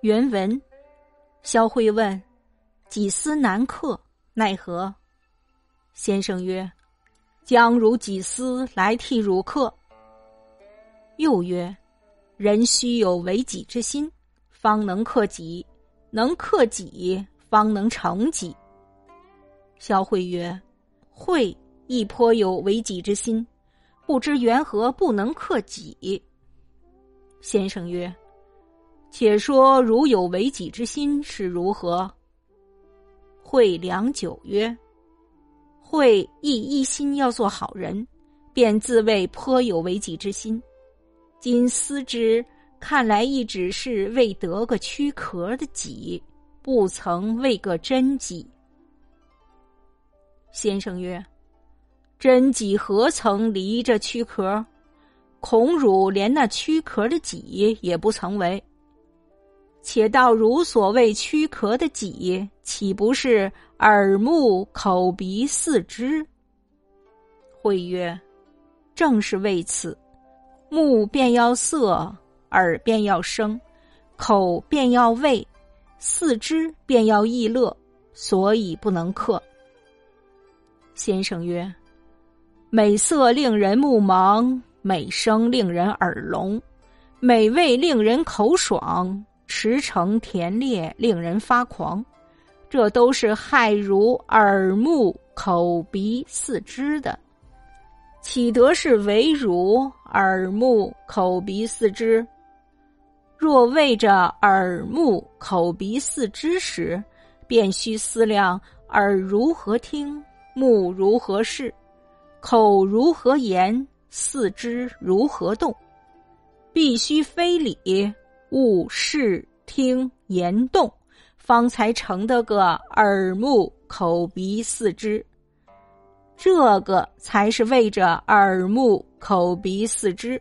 原文：萧慧问：“己思难克，奈何？”先生曰：“将汝己思来替汝克。”又曰：“人须有为己之心，方能克己；能克己，方能成己。”萧慧曰：“慧亦颇有为己之心，不知缘何不能克己？”先生曰：“且说如有为己之心是如何？”惠良久曰：“惠亦一心要做好人，便自谓颇有为己之心。今思之，看来亦只是为得个躯壳的己，不曾为个真己。”先生曰：“真己何曾离着躯壳？孔汝连那躯壳的己也不曾为。且道如所谓躯壳的己，岂不是耳目口鼻四肢？”会曰：“正是为此，目便要色，耳便要声，口便要味，四肢便要意乐，所以不能克。”先生曰：“美色令人目盲，美声令人耳聋，美味令人口爽，驰骋田猎令人发狂，这都是害如耳目口鼻四肢的，岂得是为汝耳目口鼻四肢？若为着耳目口鼻四肢时，便须思量耳如何听。”目如何视，口如何言，四肢如何动，必须非礼，勿视听言动，方才成得个耳目口鼻四肢。这个才是为着耳目口鼻四肢。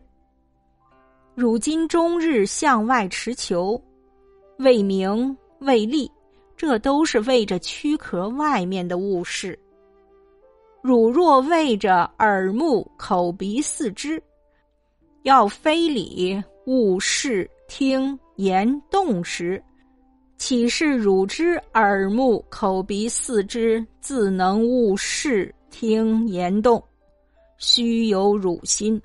如今终日向外持求，为名为利，这都是为着躯壳外面的物事。汝若为着耳目口鼻四肢，要非礼勿视听言动时，岂是汝之耳目口鼻四肢自能悟视听言动？须有汝心。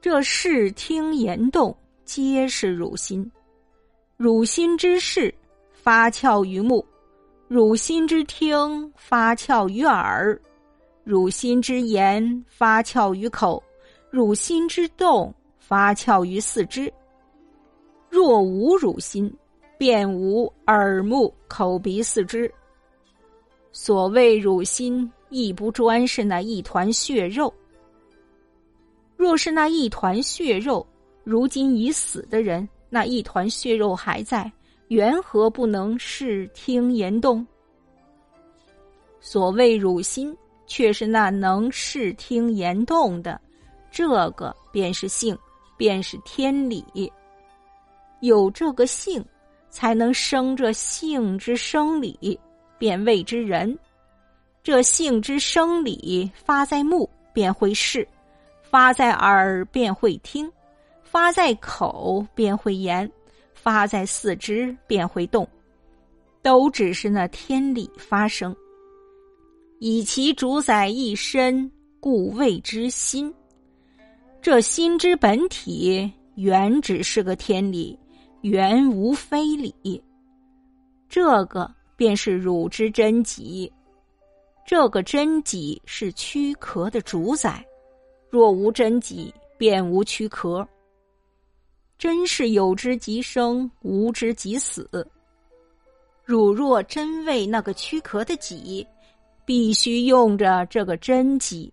这视听言动皆是汝心，汝心之事发窍于目。汝心之听发窍于耳，汝心之言发窍于口，汝心之动发窍于四肢。若无汝心，便无耳目口鼻四肢。所谓汝心，亦不专是那一团血肉。若是那一团血肉，如今已死的人，那一团血肉还在。缘何不能视听言动？所谓汝心，却是那能视听言动的，这个便是性，便是天理。有这个性，才能生这性之生理，便谓之人。这性之生理发在目，便会视；发在耳，便会听；发在口，便会言。发在四肢便会动，都只是那天理发生，以其主宰一身，故谓之心。这心之本体原只是个天理，原无非理。这个便是汝之真己，这个真己是躯壳的主宰。若无真己，便无躯壳。真是有之即生，无之即死。汝若真为那个躯壳的己，必须用着这个真己，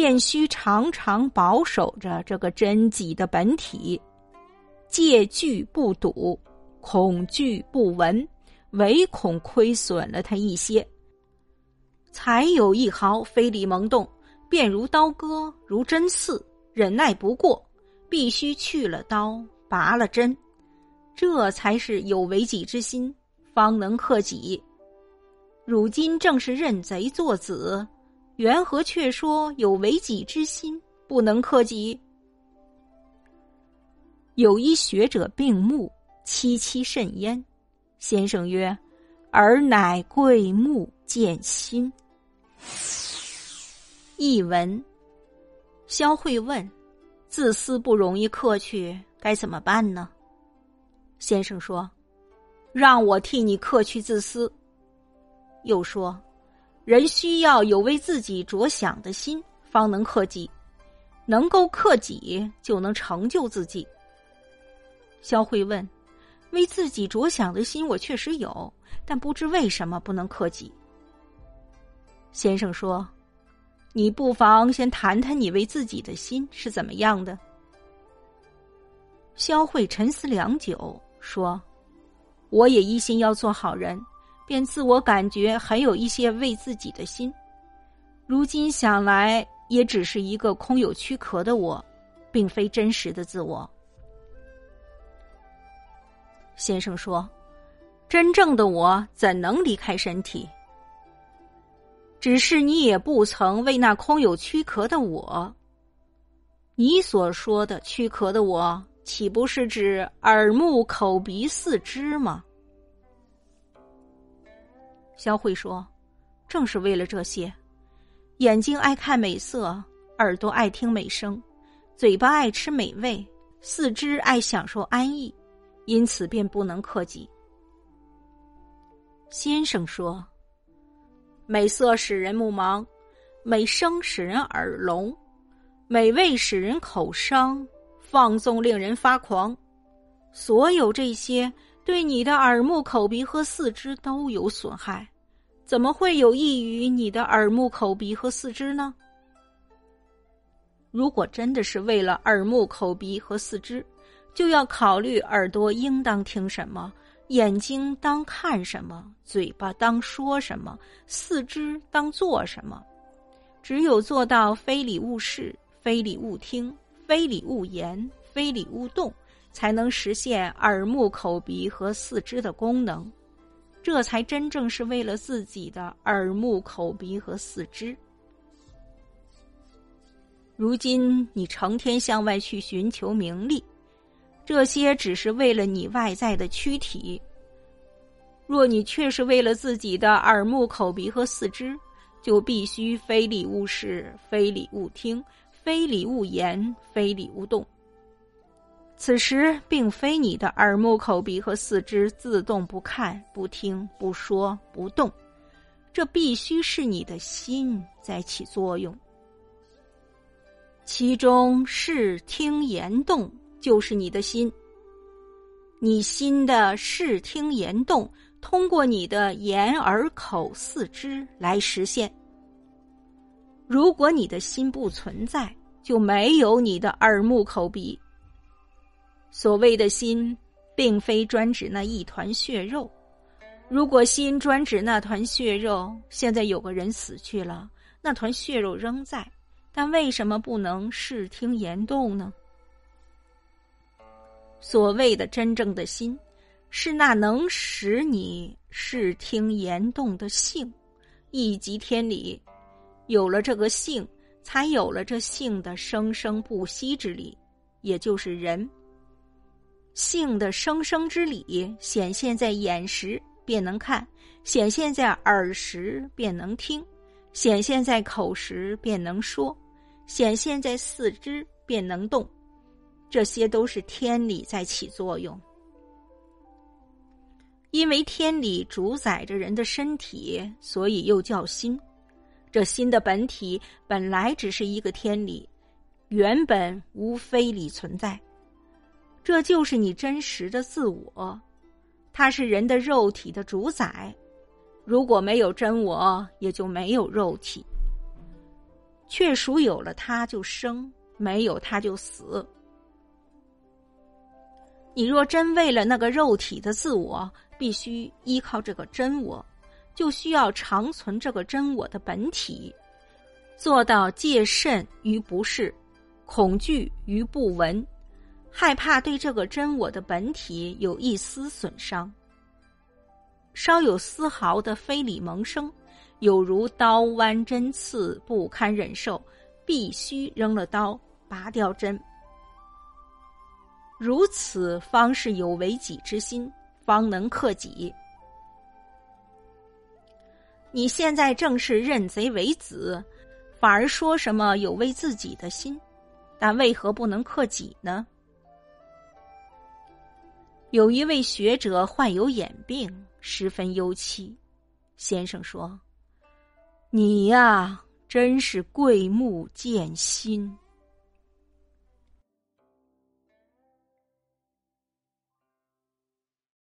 便须常常保守着这个真己的本体，戒惧不睹，恐惧不闻，唯恐亏损了他一些，才有一毫非礼萌动，便如刀割，如针刺，忍耐不过。必须去了刀，拔了针，这才是有为己之心，方能克己。如今正是认贼作子，缘何却说有为己之心不能克己？有一学者病目，戚戚甚焉。先生曰：“尔乃贵目见心。”译文：萧慧问：“自私不容易克去，该怎么办呢？”先生说：“让我替你克去自私。”又说：“人需要有为自己着想的心，方能克己。能够克己，就能成就自己。”萧慧问：“为自己着想的心，我确实有，但不知为什么不能克己。”先生说：“你不妨先谈谈你为自己的心是怎么样的。”萧慧沉思良久，说：“我也一心要做好人，便自我感觉很有一些为自己的心。如今想来，也只是一个空有躯壳的我，并非真实的自我。”先生说：“真正的我怎能离开身体？只是你也不曾为那空有躯壳的我。你所说的躯壳的我，岂不是指耳目口鼻四肢吗？”肖慧说：“正是为了这些，眼睛爱看美色，耳朵爱听美声，嘴巴爱吃美味，四肢爱享受安逸。”因此便不能克己。先生说：“美色使人目盲，美声使人耳聋，美味使人口伤，放纵令人发狂。所有这些对你的耳目口鼻和四肢都有损害，怎么会有益于你的耳目口鼻和四肢呢？如果真的是为了耳目口鼻和四肢。”就要考虑耳朵应当听什么，眼睛当看什么，嘴巴当说什么，四肢当做什么。只有做到非礼勿视、非礼勿听、非礼勿言、非礼勿动，才能实现耳目口鼻和四肢的功能。这才真正是为了自己的耳目口鼻和四肢。如今你成天向外去寻求名利。这些只是为了你外在的躯体。若你却是为了自己的耳目口鼻和四肢，就必须非礼勿视、非礼勿听、非礼勿言、非礼勿动。此时并非你的耳目口鼻和四肢自动不看、不听、不说、不动，这必须是你的心在起作用。其中视听言动。就是你的心，你心的视听言动，通过你的眼耳口四肢来实现。如果你的心不存在，就没有你的耳目口鼻。所谓的心，并非专指那一团血肉。如果心专指那团血肉，现在有个人死去了，那团血肉仍在，但为什么不能视听言动呢？所谓的真正的心，是那能使你视听言动的性，一即天理。有了这个性，才有了这性的生生不息之理，也就是人。性的生生之理显现在眼时便能看，显现在耳时便能听，显现在口时便能说，显现在四肢便能动。这些都是天理在起作用，因为天理主宰着人的身体，所以又叫心。这心的本体本来只是一个天理，原本无非理存在。这就是你真实的自我，它是人的肉体的主宰。如果没有真我，也就没有肉体。确属有了它就生，没有它就死。你若真为了那个肉体的自我，必须依靠这个真我，就需要长存这个真我的本体，做到戒慎于不是，恐惧于不闻，害怕对这个真我的本体有一丝损伤。稍有丝毫的非礼萌生，有如刀剜针刺，不堪忍受，必须扔了刀，拔掉针。如此方是有为己之心，方能克己。你现在正是认贼为子，反而说什么有为自己的心，但为何不能克己呢？有一位学者患有眼病，十分忧戚。先生说：“你呀，真是贵木见心。”